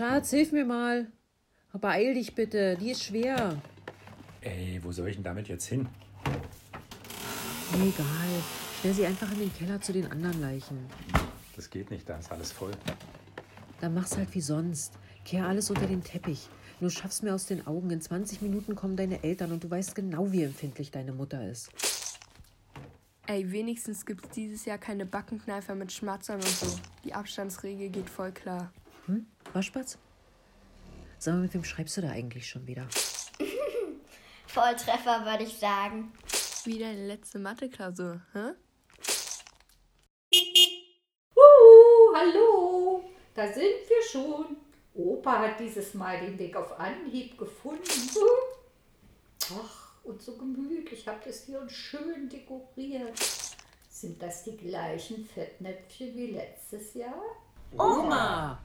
Schatz, hilf mir mal. Aber eil dich bitte, die ist schwer. Ey, wo soll ich denn damit jetzt hin? Egal. Stell sie einfach in den Keller zu den anderen Leichen. Das geht nicht, da ist alles voll. Dann mach's halt wie sonst. Kehr alles unter den Teppich. Nur schaff's mir aus den Augen. In 20 Minuten kommen deine Eltern und du weißt genau, wie empfindlich deine Mutter ist. Ey, wenigstens gibt's dieses Jahr keine Backenkneifer mit Schmatzern und so. Die Abstandsregel geht voll klar. Hm? Waschpatz? Sag mal, mit wem schreibst du da eigentlich schon wieder? Volltreffer, würde ich sagen. Wie deine letzte Mathe-Klausur, hä? Huhu, hallo, da sind wir schon. Opa hat dieses Mal den Weg auf Anhieb gefunden. Ach, und so gemütlich habt ihr es hier und schön dekoriert. Sind das die gleichen Fettnäpfchen wie letztes Jahr? Oma!